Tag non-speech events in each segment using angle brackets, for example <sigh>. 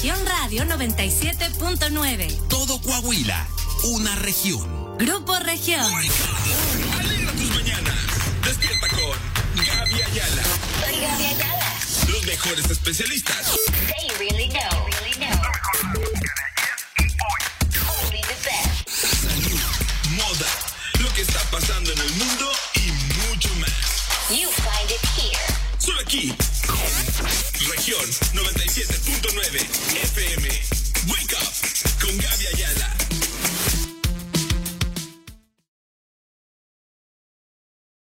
Región Radio 97.9. Todo Coahuila, una región. Grupo Región. Alegra tus mañanas. Despierta con Gaby Ayala. Soy Gaby Ayala. Los mejores especialistas. They really know. Really know. Only the best. Salud, moda, lo que está pasando en el mundo y mucho más. You find it here. Solo aquí. Región 97.9 FM. Wake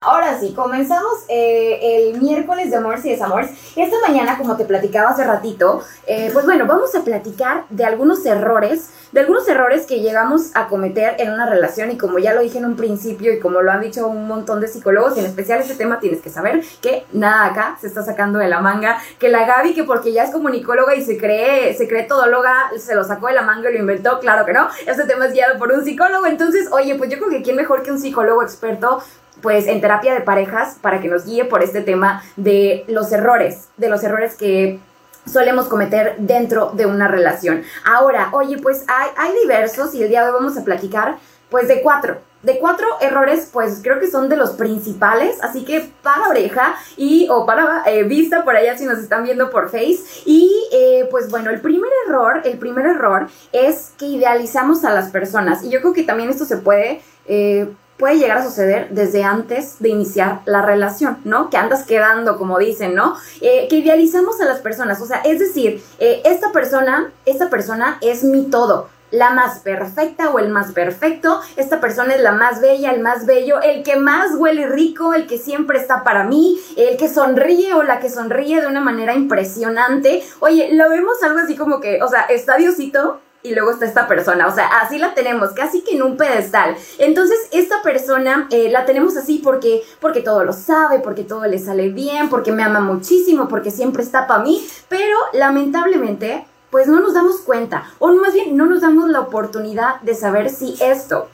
Ahora sí, comenzamos eh, el miércoles de Amores y Desamores. Esta mañana, como te platicaba hace ratito, eh, pues bueno, vamos a platicar de algunos errores, de algunos errores que llegamos a cometer en una relación. Y como ya lo dije en un principio y como lo han dicho un montón de psicólogos, y en especial este tema tienes que saber que nada acá se está sacando de la manga, que la Gaby que porque ya es comunicóloga y se cree, se cree todóloga, se lo sacó de la manga y lo inventó, claro que no, este tema es guiado por un psicólogo, entonces, oye, pues yo creo que quién mejor que un psicólogo experto pues en terapia de parejas para que nos guíe por este tema de los errores, de los errores que solemos cometer dentro de una relación. Ahora, oye, pues hay, hay diversos y el día de hoy vamos a platicar pues de cuatro. De cuatro errores, pues creo que son de los principales, así que para oreja y o para eh, vista por allá si nos están viendo por Face. Y eh, pues bueno, el primer error, el primer error es que idealizamos a las personas. Y yo creo que también esto se puede eh, puede llegar a suceder desde antes de iniciar la relación, ¿no? Que andas quedando, como dicen, ¿no? Eh, que idealizamos a las personas, o sea, es decir, eh, esta persona, esta persona es mi todo. La más perfecta o el más perfecto, esta persona es la más bella, el más bello, el que más huele rico, el que siempre está para mí, el que sonríe o la que sonríe de una manera impresionante. Oye, lo vemos algo así como que, o sea, está Diosito, y luego está esta persona. O sea, así la tenemos, casi que en un pedestal. Entonces, esta persona eh, la tenemos así porque, porque todo lo sabe, porque todo le sale bien, porque me ama muchísimo, porque siempre está para mí. Pero lamentablemente, pues no nos damos cuenta, o más bien no nos damos la oportunidad de saber si esto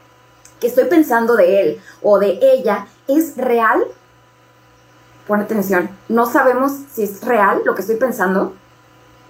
que estoy pensando de él o de ella es real. Pon atención, no sabemos si es real lo que estoy pensando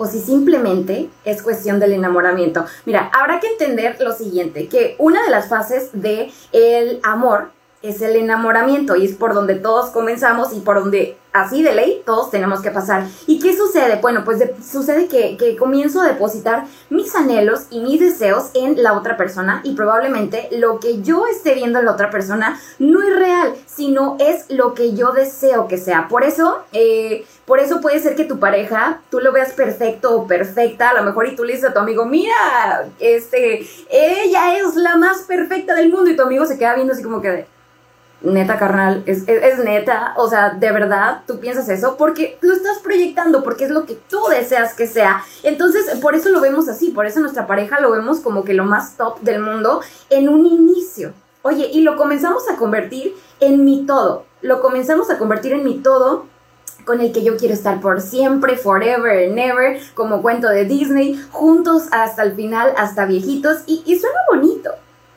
o si simplemente es cuestión del enamoramiento. Mira, habrá que entender lo siguiente, que una de las fases de el amor es el enamoramiento y es por donde todos comenzamos y por donde así de ley todos tenemos que pasar. ¿Y qué sucede? Bueno, pues de, sucede que, que, comienzo a depositar mis anhelos y mis deseos en la otra persona y probablemente lo que yo esté viendo en la otra persona no es real, sino es lo que yo deseo que sea. Por eso, eh, por eso puede ser que tu pareja, tú lo veas perfecto o perfecta, a lo mejor y tú le dices a tu amigo, mira, este, ella es la más perfecta del mundo y tu amigo se queda viendo así como que neta, carnal, es, es, neta, o sea, de verdad, tú piensas eso porque lo estás proyectando, porque es lo que tú deseas que sea. Entonces, por eso lo vemos así, por eso nuestra pareja lo vemos como que lo más top del mundo en un inicio. Oye, y lo comenzamos a convertir en mi todo, lo comenzamos a convertir en mi todo con el que yo quiero estar por siempre, forever and ever, como cuento de Disney, juntos hasta el final, hasta viejitos, y, y suena bonito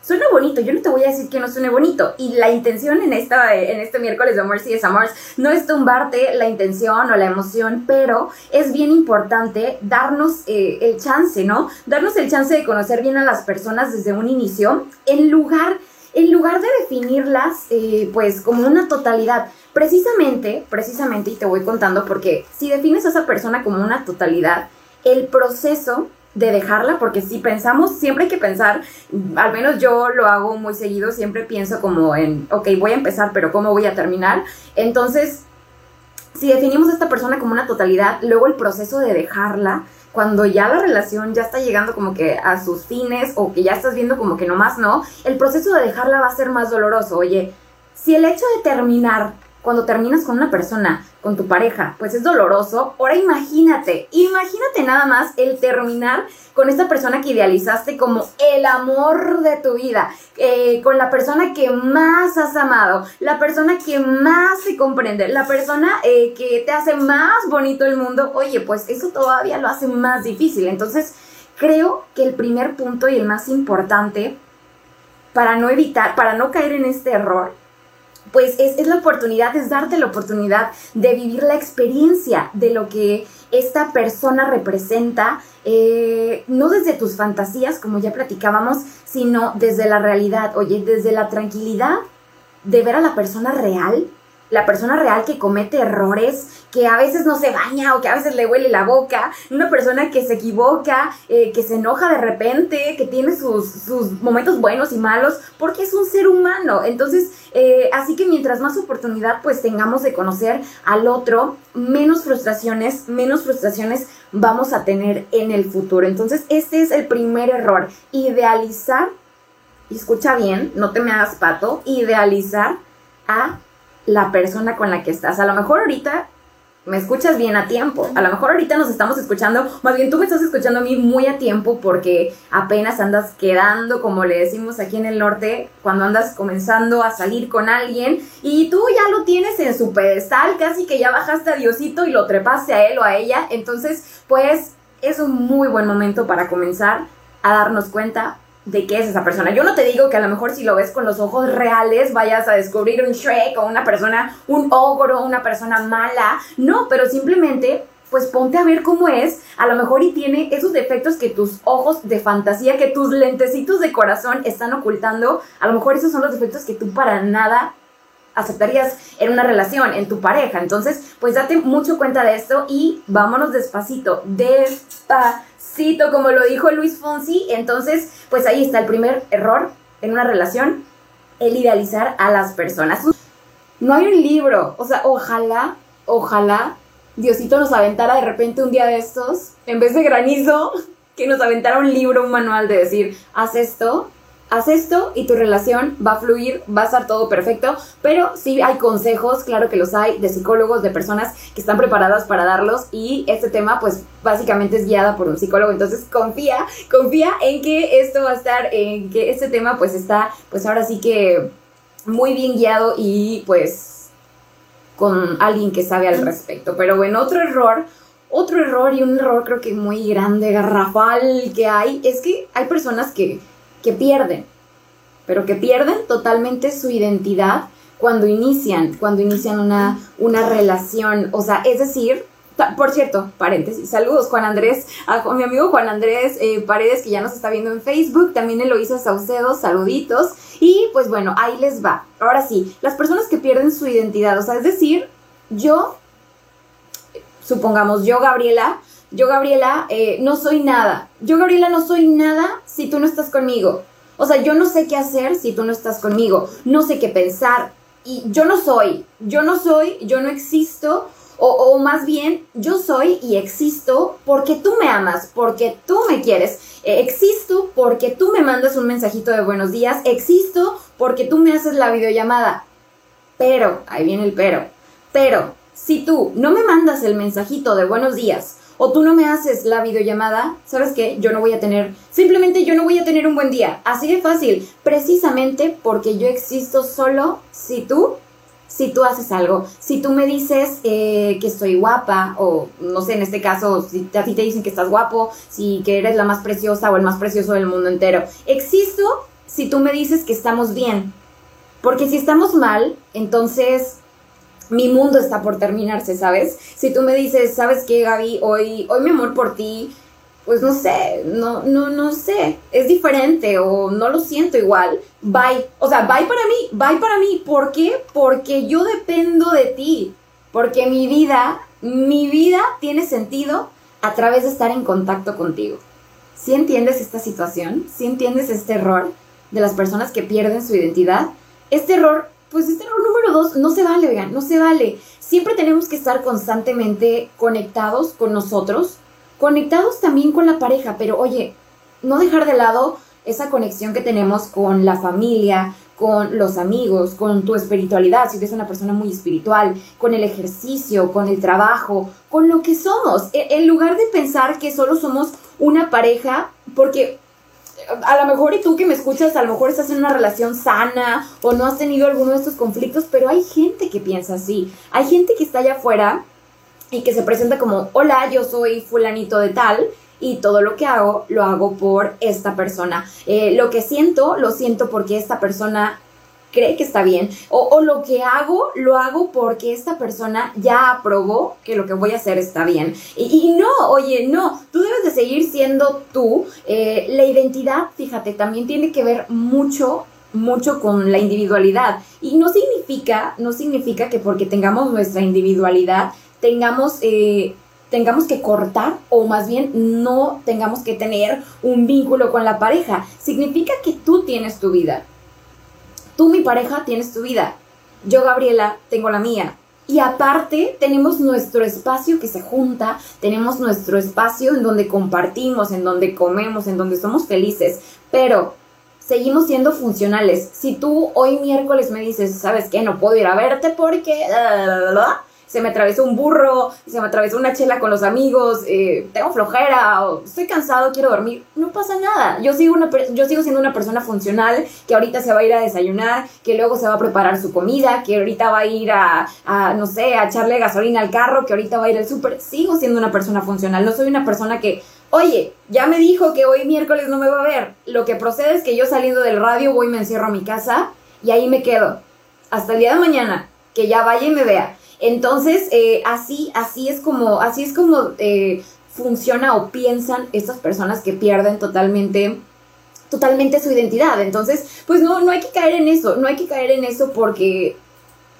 suena bonito, yo no te voy a decir que no suene bonito. Y la intención en, esta, en este miércoles de Mercy is Amors no es tumbarte la intención o la emoción, pero es bien importante darnos eh, el chance, ¿no? Darnos el chance de conocer bien a las personas desde un inicio, en lugar, en lugar de definirlas eh, pues como una totalidad. Precisamente, precisamente, y te voy contando porque si defines a esa persona como una totalidad, el proceso de dejarla, porque si pensamos, siempre hay que pensar, al menos yo lo hago muy seguido, siempre pienso como en, ok, voy a empezar, pero ¿cómo voy a terminar? Entonces, si definimos a esta persona como una totalidad, luego el proceso de dejarla, cuando ya la relación ya está llegando como que a sus fines o que ya estás viendo como que nomás no, el proceso de dejarla va a ser más doloroso. Oye, si el hecho de terminar cuando terminas con una persona, con tu pareja, pues es doloroso. Ahora imagínate, imagínate nada más el terminar con esta persona que idealizaste como el amor de tu vida, eh, con la persona que más has amado, la persona que más te comprende, la persona eh, que te hace más bonito el mundo. Oye, pues eso todavía lo hace más difícil. Entonces, creo que el primer punto y el más importante para no evitar, para no caer en este error, pues es, es la oportunidad, es darte la oportunidad de vivir la experiencia de lo que esta persona representa, eh, no desde tus fantasías, como ya platicábamos, sino desde la realidad, oye, desde la tranquilidad de ver a la persona real, la persona real que comete errores, que a veces no se baña o que a veces le huele la boca, una persona que se equivoca, eh, que se enoja de repente, que tiene sus, sus, momentos buenos y malos, porque es un ser humano. Entonces, eh, así que mientras más oportunidad pues tengamos de conocer al otro, menos frustraciones, menos frustraciones vamos a tener en el futuro. Entonces, este es el primer error, idealizar, escucha bien, no te me hagas pato, idealizar a la persona con la que estás. A lo mejor ahorita me escuchas bien a tiempo. A lo mejor ahorita nos estamos escuchando, más bien tú me estás escuchando a mí muy a tiempo porque apenas andas quedando, como le decimos aquí en el norte, cuando andas comenzando a salir con alguien y tú ya lo tienes en su pedestal, casi que ya bajaste a Diosito y lo trepaste a él o a ella. Entonces, pues es un muy buen momento para comenzar a darnos cuenta de qué es esa persona. Yo no te digo que a lo mejor si lo ves con los ojos reales vayas a descubrir un Shrek o una persona, un ogro, una persona mala. No, pero simplemente pues ponte a ver cómo es, a lo mejor y tiene esos defectos que tus ojos de fantasía, que tus lentecitos de corazón están ocultando, a lo mejor esos son los defectos que tú para nada aceptarías en una relación, en tu pareja. Entonces, pues date mucho cuenta de esto y vámonos despacito, despacito, como lo dijo Luis Fonsi. Entonces, pues ahí está el primer error en una relación, el idealizar a las personas. No hay un libro, o sea, ojalá, ojalá Diosito nos aventara de repente un día de estos, en vez de granizo, <laughs> que nos aventara un libro, un manual de decir, haz esto, haz esto y tu relación va a fluir, va a estar todo perfecto, pero sí hay consejos, claro que los hay, de psicólogos, de personas que están preparadas para darlos. Y este tema pues básicamente es guiada por un psicólogo, entonces confía, confía en que esto va a estar, en que este tema pues está pues ahora sí que muy bien guiado y pues con alguien que sabe al respecto, pero bueno, otro error otro error y un error creo que muy grande, garrafal que hay, es que hay personas que que pierden, pero que pierden totalmente su identidad cuando inician, cuando inician una, una relación. O sea, es decir, por cierto, paréntesis, saludos Juan Andrés, a mi amigo Juan Andrés eh, Paredes que ya nos está viendo en Facebook, también Eloisa Saucedo, saluditos. Y pues bueno, ahí les va. Ahora sí, las personas que pierden su identidad, o sea, es decir, yo, supongamos, yo Gabriela, yo Gabriela eh, no soy nada. Yo Gabriela no soy nada si tú no estás conmigo. O sea, yo no sé qué hacer si tú no estás conmigo. No sé qué pensar. Y yo no soy. Yo no soy, yo no existo. O, más bien, yo soy y existo porque tú me amas, porque tú me quieres. Eh, existo porque tú me mandas un mensajito de buenos días. Existo porque tú me haces la videollamada. Pero, ahí viene el pero. Pero, si tú no me mandas el mensajito de buenos días o tú no me haces la videollamada, ¿sabes qué? Yo no voy a tener, simplemente yo no voy a tener un buen día. Así de fácil, precisamente porque yo existo solo si tú, si tú haces algo. Si tú me dices eh, que estoy guapa, o no sé, en este caso, si a ti te dicen que estás guapo, si que eres la más preciosa o el más precioso del mundo entero. Existo si tú me dices que estamos bien. Porque si estamos mal, entonces mi mundo está por terminarse, ¿sabes? Si tú me dices, ¿sabes qué, Gaby? Hoy, hoy mi amor por ti, pues no sé, no, no, no sé, es diferente o no lo siento igual. Bye. O sea, bye para mí, bye para mí. ¿Por qué? Porque yo dependo de ti. Porque mi vida, mi vida tiene sentido a través de estar en contacto contigo. ¿Sí entiendes esta situación? ¿Sí entiendes este error de las personas que pierden su identidad? Este error error número dos, no se vale, vean, no se vale. Siempre tenemos que estar constantemente conectados con nosotros, conectados también con la pareja, pero oye, no dejar de lado esa conexión que tenemos con la familia, con los amigos, con tu espiritualidad, si eres una persona muy espiritual, con el ejercicio, con el trabajo, con lo que somos. E, en lugar de pensar que solo somos una pareja, porque a lo mejor y tú que me escuchas, a lo mejor estás en una relación sana o no has tenido alguno de estos conflictos, pero hay gente que piensa así. Hay gente que está allá afuera y que se presenta como, hola, yo soy fulanito de tal y todo lo que hago lo hago por esta persona. Eh, lo que siento, lo siento porque esta persona cree que está bien, o, lo que hago, lo hago porque esta persona ya aprobó que lo que voy a hacer está bien. Y, y no, oye, no, tú debes de seguir siendo tú. Eh, la identidad, fíjate, también tiene que ver mucho mucho con la individualidad y no significa no significa que porque tengamos nuestra individualidad tengamos eh, tengamos que cortar o más bien no tengamos que tener un vínculo con la pareja significa que tú tienes tu vida tú mi pareja tienes tu vida yo Gabriela tengo la mía y aparte tenemos nuestro espacio que se junta, tenemos nuestro espacio en donde compartimos, en donde comemos, en donde somos felices, pero seguimos siendo funcionales. Si tú hoy miércoles me dices, ¿sabes qué? No puedo ir a verte porque se me atravesó un burro, se me atravesó una chela con los amigos, eh, tengo flojera, o estoy cansado, quiero dormir, no pasa nada. Yo sigo, una, yo sigo siendo una persona funcional que ahorita se va a ir a desayunar, que luego se va a preparar su comida, que ahorita va a ir a, no sé, a echarle gasolina al carro, que ahorita va a ir al súper. Sigo siendo una persona funcional, no soy una persona que Oye, ya me dijo que hoy miércoles no me va a ver. Lo que procede es que yo saliendo del radio voy y me encierro a mi casa y ahí me quedo. Hasta el día de mañana, que ya vaya y me vea. Entonces, eh, así, así es como, así es como eh, funciona o piensan estas personas que pierden totalmente totalmente su identidad. Entonces, pues no, no hay que caer en eso, no hay que caer en eso porque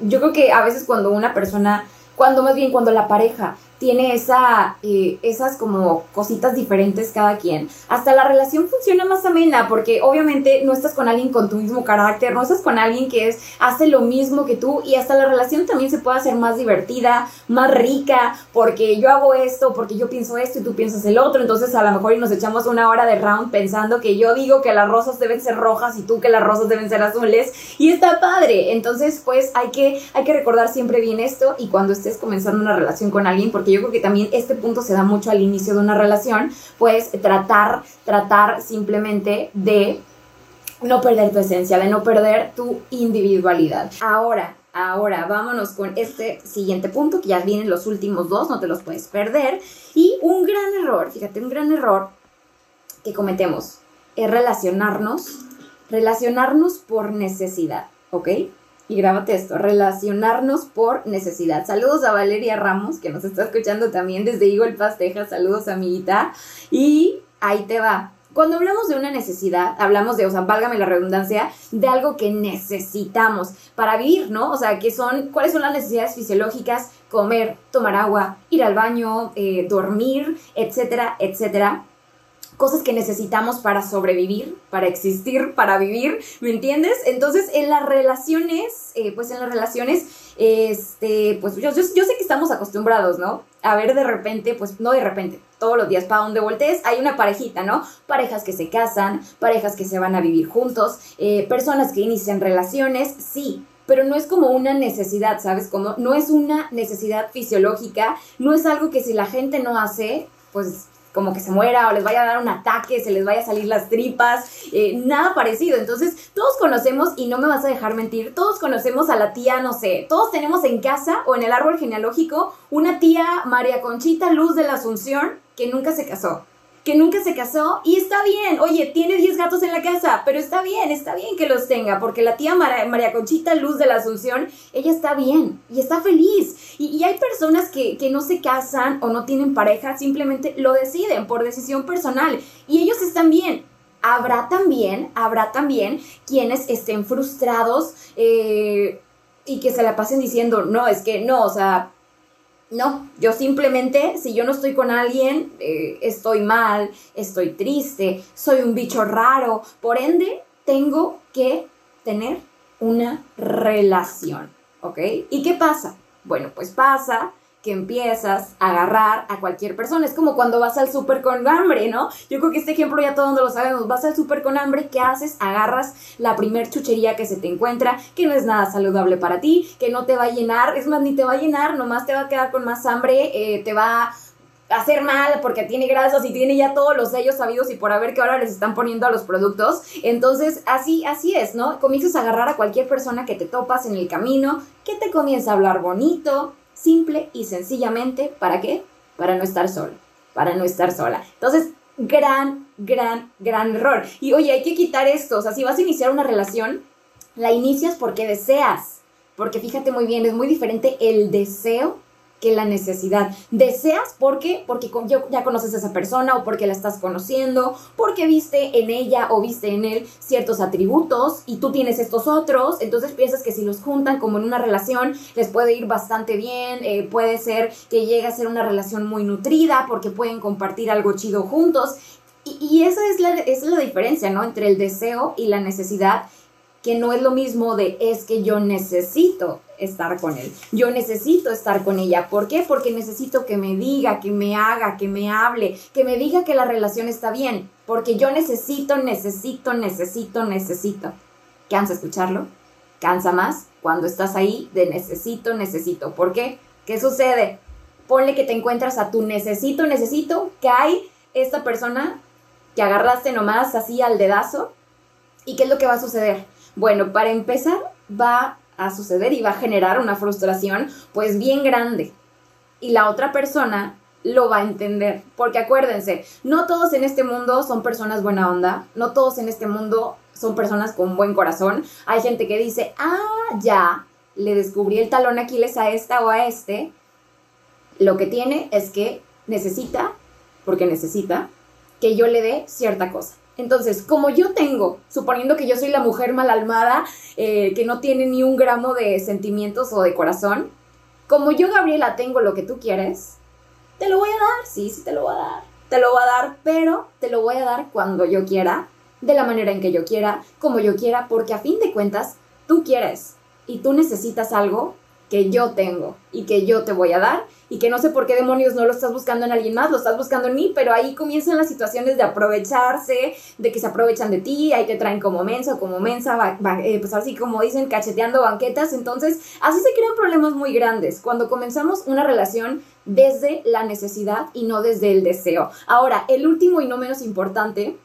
yo creo que a veces cuando una persona, cuando más bien cuando la pareja tiene esa, eh, esas como cositas diferentes cada quien. Hasta la relación funciona más amena porque obviamente no estás con alguien con tu mismo carácter, no estás con alguien que es, hace lo mismo que tú y hasta la relación también se puede hacer más divertida, más rica, porque yo hago esto, porque yo pienso esto y tú piensas el otro, entonces a lo mejor nos echamos una hora de round pensando que yo digo que las rosas deben ser rojas y tú que las rosas deben ser azules y está padre. Entonces pues hay que, hay que recordar siempre bien esto y cuando estés comenzando una relación con alguien, porque yo creo que también este punto se da mucho al inicio de una relación, pues tratar, tratar simplemente de no perder tu esencia, de no perder tu individualidad. Ahora, ahora vámonos con este siguiente punto, que ya vienen los últimos dos, no te los puedes perder. Y un gran error, fíjate, un gran error que cometemos es relacionarnos, relacionarnos por necesidad, ¿ok? Y grábate esto, relacionarnos por necesidad. Saludos a Valeria Ramos, que nos está escuchando también desde Eagle Pass, Texas. Saludos, amiguita. Y ahí te va. Cuando hablamos de una necesidad, hablamos de, o sea, válgame la redundancia, de algo que necesitamos para vivir, ¿no? O sea, que son, ¿cuáles son las necesidades fisiológicas? Comer, tomar agua, ir al baño, eh, dormir, etcétera, etcétera cosas que necesitamos para sobrevivir, para existir, para vivir, ¿me entiendes? Entonces, en las relaciones, eh, pues en las relaciones, este, pues yo, sé que estamos acostumbrados, ¿no? A ver de repente, pues no de repente, todos los días para donde voltees hay una parejita, ¿no? Parejas que se casan, parejas que se van a vivir juntos, eh, personas que inician relaciones, sí, pero no es como una necesidad, ¿sabes? Como no es una necesidad fisiológica, no es algo que si la gente no hace, pues como que se muera o les vaya a dar un ataque, se les vaya a salir las tripas, eh, nada parecido. Entonces, todos conocemos, y no me vas a dejar mentir, todos conocemos a la tía, no sé, todos tenemos en casa o en el árbol genealógico una tía María Conchita Luz de la Asunción que nunca se casó que nunca se casó y está bien. Oye, tiene 10 gatos en la casa, pero está bien, está bien que los tenga, porque la tía María Conchita Luz de la Asunción, ella está bien y está feliz. Y, hay personas que, que no se casan o no tienen pareja, simplemente lo deciden por decisión personal y ellos están bien habrá también, habrá también quienes estén frustrados eh, y que se la pasen diciendo, no, es que no, o sea, no, yo simplemente, si yo no estoy con alguien, eh, estoy mal, estoy triste, soy un bicho raro. Por ende, tengo que tener una relación, ¿ok? ¿Y qué pasa? Bueno, pues pasa que empiezas a agarrar a cualquier persona. Es como cuando vas al súper con hambre, ¿no? Yo creo que este ejemplo ya todo mundo lo sabemos. Vas al súper con hambre, ¿qué haces? Agarras la primer chuchería que se te encuentra, que no es nada saludable para ti, que no te va a llenar, es más, ni te va a llenar, nomás te va a quedar con más hambre, eh, te va a hacer mal porque tiene grasas y tiene ya todos los sellos sabidos y por haber que ahora les están poniendo a los productos. Entonces, así, así es, ¿no? Comienzas a agarrar a cualquier persona que te topas en el camino, que te comienza a hablar bonito, simple y sencillamente, ¿para qué? Para no estar sola, para no estar sola. Entonces, gran, gran, gran error. Y oye, hay que quitar esto, o sea, si vas a iniciar una relación, La inicias porque deseas, porque fíjate muy bien, es muy diferente el deseo que la necesidad. Deseas porque porque ya conoces a esa persona o porque la estás conociendo, porque viste en ella o viste en él ciertos atributos y tú tienes estos otros, entonces piensas que si los juntan como en una relación les puede ir bastante bien, eh, puede ser que llegue a ser una relación muy nutrida porque pueden compartir algo chido juntos y, y esa, es la, es la diferencia, ¿no? Entre el deseo y la necesidad que no es lo mismo de es que yo necesito estar con él. Yo necesito estar con ella. ¿Por qué? Porque necesito que me diga, que me haga, que me hable, que me diga que la relación está bien. Porque yo necesito, necesito, necesito, necesito. ¿Cansa escucharlo? Cansa más cuando estás ahí de necesito, necesito. ¿Por qué? ¿Qué sucede? Ponle que te encuentras a tu necesito, necesito, que hay esta persona que agarraste nomás así al dedazo. ¿Y qué es lo que va a suceder? Bueno, para empezar, va a suceder y va a generar una frustración pues bien grande. Y la otra persona lo va a entender. Porque acuérdense, no todos en este mundo son personas buena onda, no todos en este mundo son personas con buen corazón. Hay gente que dice, ah, ya, le descubrí el talón Aquiles a esta o a este. Lo que tiene es que necesita, porque necesita, que yo le dé cierta cosa. Entonces, como yo tengo, suponiendo que yo soy la mujer mal almada, eh, que no tiene ni un gramo de sentimientos o de corazón, como yo, Gabriela, tengo lo que tú quieres, te lo voy a dar, sí, sí te lo voy a dar, te lo voy a dar, pero te lo voy a dar cuando yo quiera, de la manera en que yo quiera, como yo quiera, porque a fin de cuentas, tú quieres y tú necesitas algo que yo tengo y que yo te voy a dar y que no sé por qué demonios no lo estás buscando en alguien más, lo estás buscando en mí, pero ahí comienzan las situaciones de aprovecharse, de que se aprovechan de ti, ahí te traen como mensa como mensa, eh, pues así como dicen, cacheteando banquetas, entonces así se crean problemas muy grandes cuando comenzamos una relación desde la necesidad y no desde el deseo. Ahora, el último y no menos importante,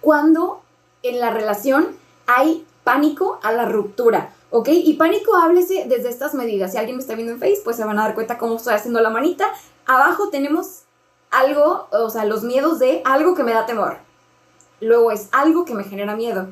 cuando en la relación hay pánico a la ruptura. ¿Ok? Y pánico, háblese desde estas medidas. Si alguien me está viendo en Facebook, pues se van a dar cuenta cómo estoy haciendo la manita. Abajo tenemos algo, o sea, los miedos de algo que me da temor. Luego es algo que me genera miedo.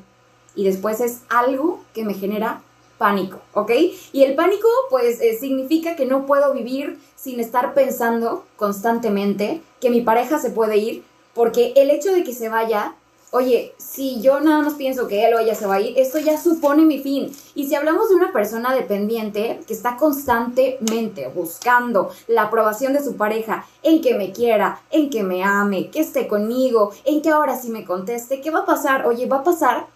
Y después es algo que me genera pánico, ¿ok? Y el pánico, pues, eh, significa que no puedo vivir sin estar pensando constantemente que mi pareja se puede ir, porque el hecho de que se vaya Oye, si yo nada más pienso que él o ella se va a ir, esto ya supone mi fin. Y si hablamos de una persona dependiente que está constantemente buscando la aprobación de su pareja, en que me quiera, en que me ame, que esté conmigo, en que ahora sí me conteste, ¿qué va a pasar? Oye, va a pasar,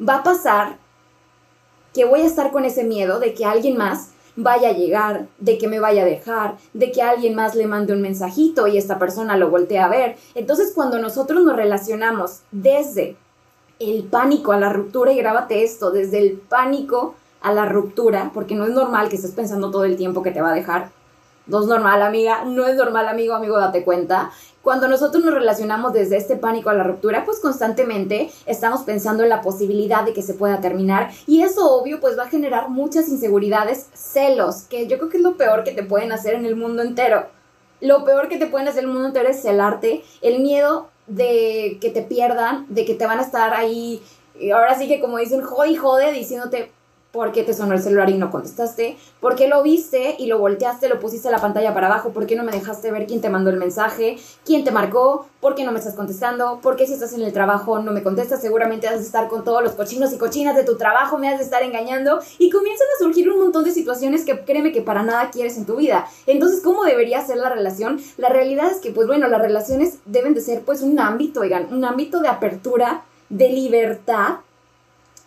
va a pasar que voy a estar con ese miedo de que alguien más vaya a llegar, de que me vaya a dejar, de que alguien más le mande un mensajito y esta persona lo voltee a ver. Entonces, cuando nosotros nos relacionamos desde el pánico a la ruptura, y grábate esto, desde el pánico a la ruptura, porque no es normal que estés pensando todo el tiempo que te va a dejar. No es normal, amiga, no es normal, amigo, amigo, date cuenta. Cuando nosotros nos relacionamos desde este pánico a la ruptura, pues constantemente estamos pensando en la posibilidad de que se pueda terminar y eso obvio pues va a generar muchas inseguridades, celos, que yo creo que es lo peor que te pueden hacer en el mundo entero. Lo peor que te pueden hacer en el mundo entero es celarte, el miedo de que te pierdan, de que te van a estar ahí, ahora sí que como dicen, jode y jode, diciéndote, ¿Por qué te sonó el celular y no contestaste? ¿Por qué lo viste y lo volteaste, lo pusiste la pantalla para abajo? ¿Por qué no me dejaste ver quién te mandó el mensaje? ¿Quién te marcó? ¿Por qué no me estás contestando? ¿Por qué si estás en el trabajo no me contestas? Seguramente has de estar con todos los cochinos y cochinas de tu trabajo, me has de estar engañando. Y comienzan a surgir un montón de situaciones que créeme que para nada quieres en tu vida. Entonces, ¿cómo debería ser la relación? La realidad es que, pues bueno, las relaciones deben de ser pues un ámbito, oigan, un ámbito de apertura, de libertad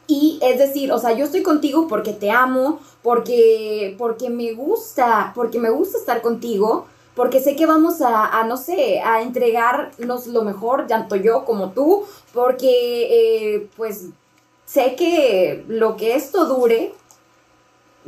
y es decir, o sea, yo estoy contigo porque te amo, porque, porque me gusta, porque me gusta estar contigo, porque sé que vamos a, no sé, a entregarnos lo mejor, tanto yo como tú, porque eh, pues sé que lo que esto dure,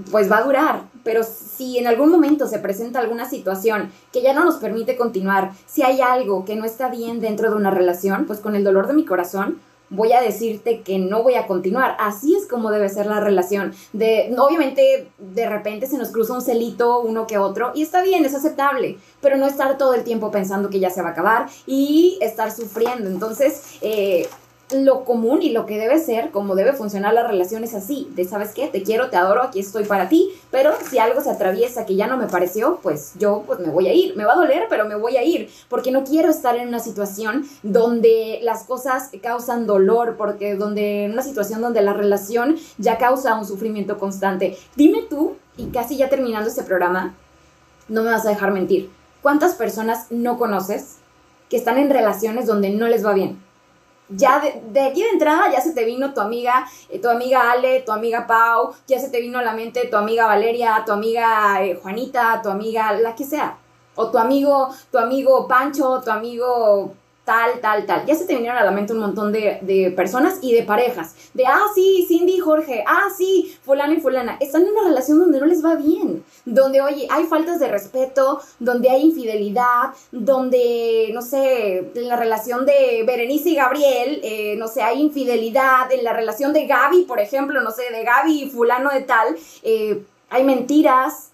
pues va a durar, pero si en algún momento se presenta alguna situación que ya no nos permite continuar, si hay algo que no está bien dentro de una relación, pues con el dolor de mi corazón, voy a decirte que no voy a continuar. Así es como debe ser la relación. De, obviamente, de repente se nos cruza un celito uno que otro y está bien, es aceptable, pero no estar todo el tiempo pensando que ya se va a acabar y estar sufriendo. Entonces, eh, lo común y lo que debe ser, como debe funcionar la relación es así, de sabes qué, te quiero, te adoro, aquí estoy para ti, pero si algo se atraviesa que ya no me pareció, pues yo pues me voy a ir, me va a doler, pero me voy a ir, porque no quiero estar en una situación donde las cosas causan dolor, porque donde en una situación donde la relación ya causa un sufrimiento constante. Dime tú, y casi ya terminando este programa, no me vas a dejar mentir, ¿cuántas personas no conoces que están en relaciones donde no les va bien? Ya de, de, aquí de entrada ya se te vino tu amiga, eh, tu amiga Ale, tu amiga Pau, ya se te vino a la mente tu amiga Valeria, tu amiga eh, Juanita, tu amiga la que sea. O tu amigo, tu amigo Pancho, tu amigo tal, tal, tal. Ya se te vinieron a la mente un montón de, de, personas y de parejas. De, ah, sí, Cindy y Jorge, ah, sí, fulano y fulana. Están en una relación donde no les va bien. Donde, oye, hay faltas de respeto, donde hay infidelidad, donde, no sé, en la relación de Berenice y Gabriel, eh, no sé, hay infidelidad. En la relación de Gaby, por ejemplo, no sé, de Gaby y fulano de tal, eh, hay mentiras.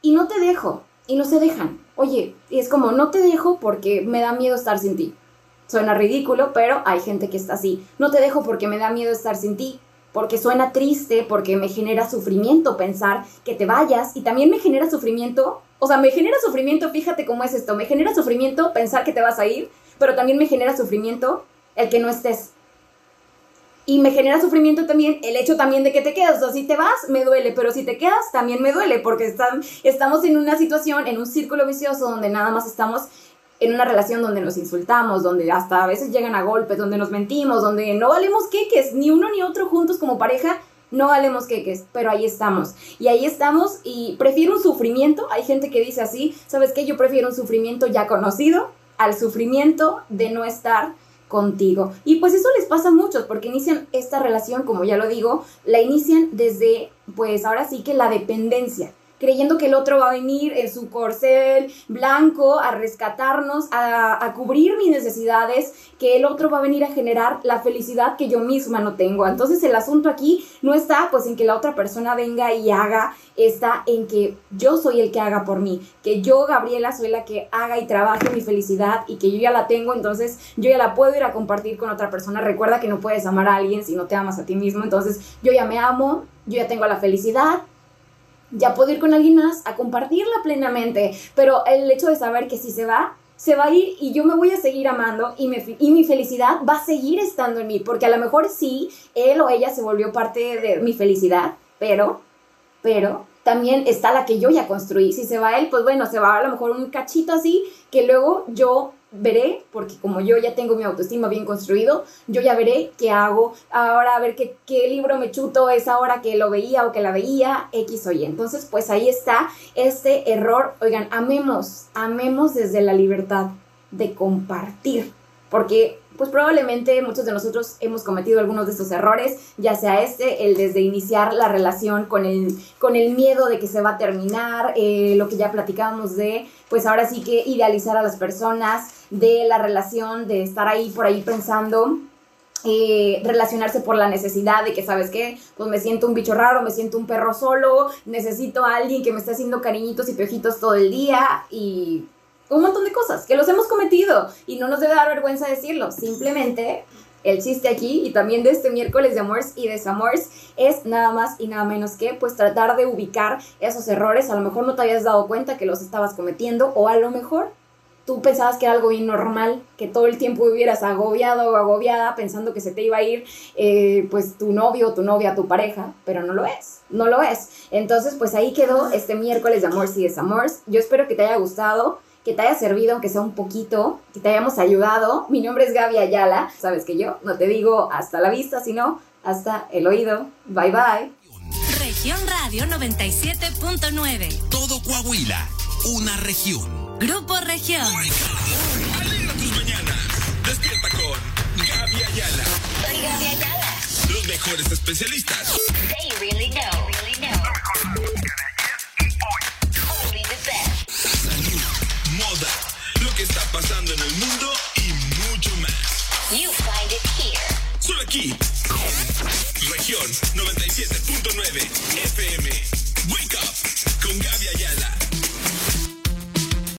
Y no te dejo, y no se dejan. Oye, es como, no te dejo porque me da miedo estar sin ti Suena ridículo, pero hay gente que está así. No te dejo porque me da miedo estar sin ti, porque suena triste, porque me genera sufrimiento pensar que te vayas y también me genera sufrimiento, o sea, me genera sufrimiento, fíjate cómo es esto, me genera sufrimiento pensar que te vas a ir, pero también me genera sufrimiento el que no estés. Y me genera sufrimiento también el hecho también de que te quedas. O si te vas, me duele, pero si te quedas, también me duele, porque estamos en una situación, en un círculo vicioso donde nada más estamos en una relación donde nos insultamos, donde hasta a veces llegan a golpes, donde nos mentimos, donde no valemos queques, ni uno ni otro juntos como pareja, no valemos queques, pero ahí estamos. Y ahí estamos y prefiero un sufrimiento, hay gente que dice así, ¿sabes qué? Yo prefiero un sufrimiento ya conocido al sufrimiento de no estar contigo. Y pues eso les pasa a muchos, porque inician esta relación, como ya lo digo, la inician desde, pues ahora sí que la dependencia creyendo que el otro va a venir en su corcel blanco a rescatarnos, a, cubrir mis necesidades, que el otro va a venir a generar la felicidad que yo misma no tengo. Entonces el asunto aquí no está pues en que la otra persona venga y haga, está en que yo soy el que haga por mí, que yo, Gabriela, soy la que haga y trabaje mi felicidad y que yo ya la tengo, entonces yo ya la puedo ir a compartir con otra persona. Recuerda que no puedes amar a alguien si no te amas a ti mismo, entonces yo ya me amo, yo ya tengo la felicidad, ya puedo ir con alguien más a compartirla plenamente, pero el hecho de saber que si se va, se va a ir y yo me voy a seguir amando y, me, y mi felicidad va a seguir estando en mí, porque a lo mejor sí, él o ella se volvió parte de mi felicidad, pero, pero también está la que yo ya construí. Si se va él, pues bueno, se va a lo mejor un cachito así que luego yo veré, porque como yo ya tengo mi autoestima bien construido, yo ya veré qué hago, ahora a ver qué, qué, libro me chuto esa hora que lo veía o que la veía, X o Y. Entonces, pues ahí está este error. Oigan, amemos, amemos desde la libertad de compartir, porque pues probablemente muchos de nosotros hemos cometido algunos de estos errores, ya sea este, el desde iniciar la relación con el, con el miedo de que se va a terminar, eh, lo que ya platicábamos de, pues ahora sí que idealizar a las personas, de la relación, de estar ahí por ahí pensando. Eh, relacionarse por la necesidad de que, ¿sabes qué? Pues me siento un bicho raro, me siento un perro solo, necesito a alguien que me esté haciendo cariñitos y piojitos todo el día y un montón de cosas que los hemos cometido y no nos debe dar vergüenza decirlo. Simplemente el chiste aquí y también de este miércoles de amores y desamores es nada más y nada menos que pues tratar de ubicar esos errores. A lo mejor no te habías dado cuenta que los estabas cometiendo o a lo mejor tú pensabas que era algo bien normal, que todo el tiempo vivieras agobiado o agobiada pensando que se te iba a ir eh, pues tu novio, tu novia, tu pareja, pero no lo es, no lo es. Entonces pues ahí quedó este miércoles de amores y desamores. Yo espero que te haya gustado que te haya servido, aunque sea un poquito, que te hayamos ayudado. Mi nombre es Gaby Ayala. Sabes que yo no te digo hasta la vista, sino hasta el oído. Bye bye. Región Radio 97.9. Todo Coahuila, una región. Grupo Región. Alegra tus mañanas. Despierta con Gaby Ayala. Soy Gaby Ayala. Los mejores especialistas. They really know, really know. Solo aquí. Región 97.9 FM. Wake up con Gaby Ayala.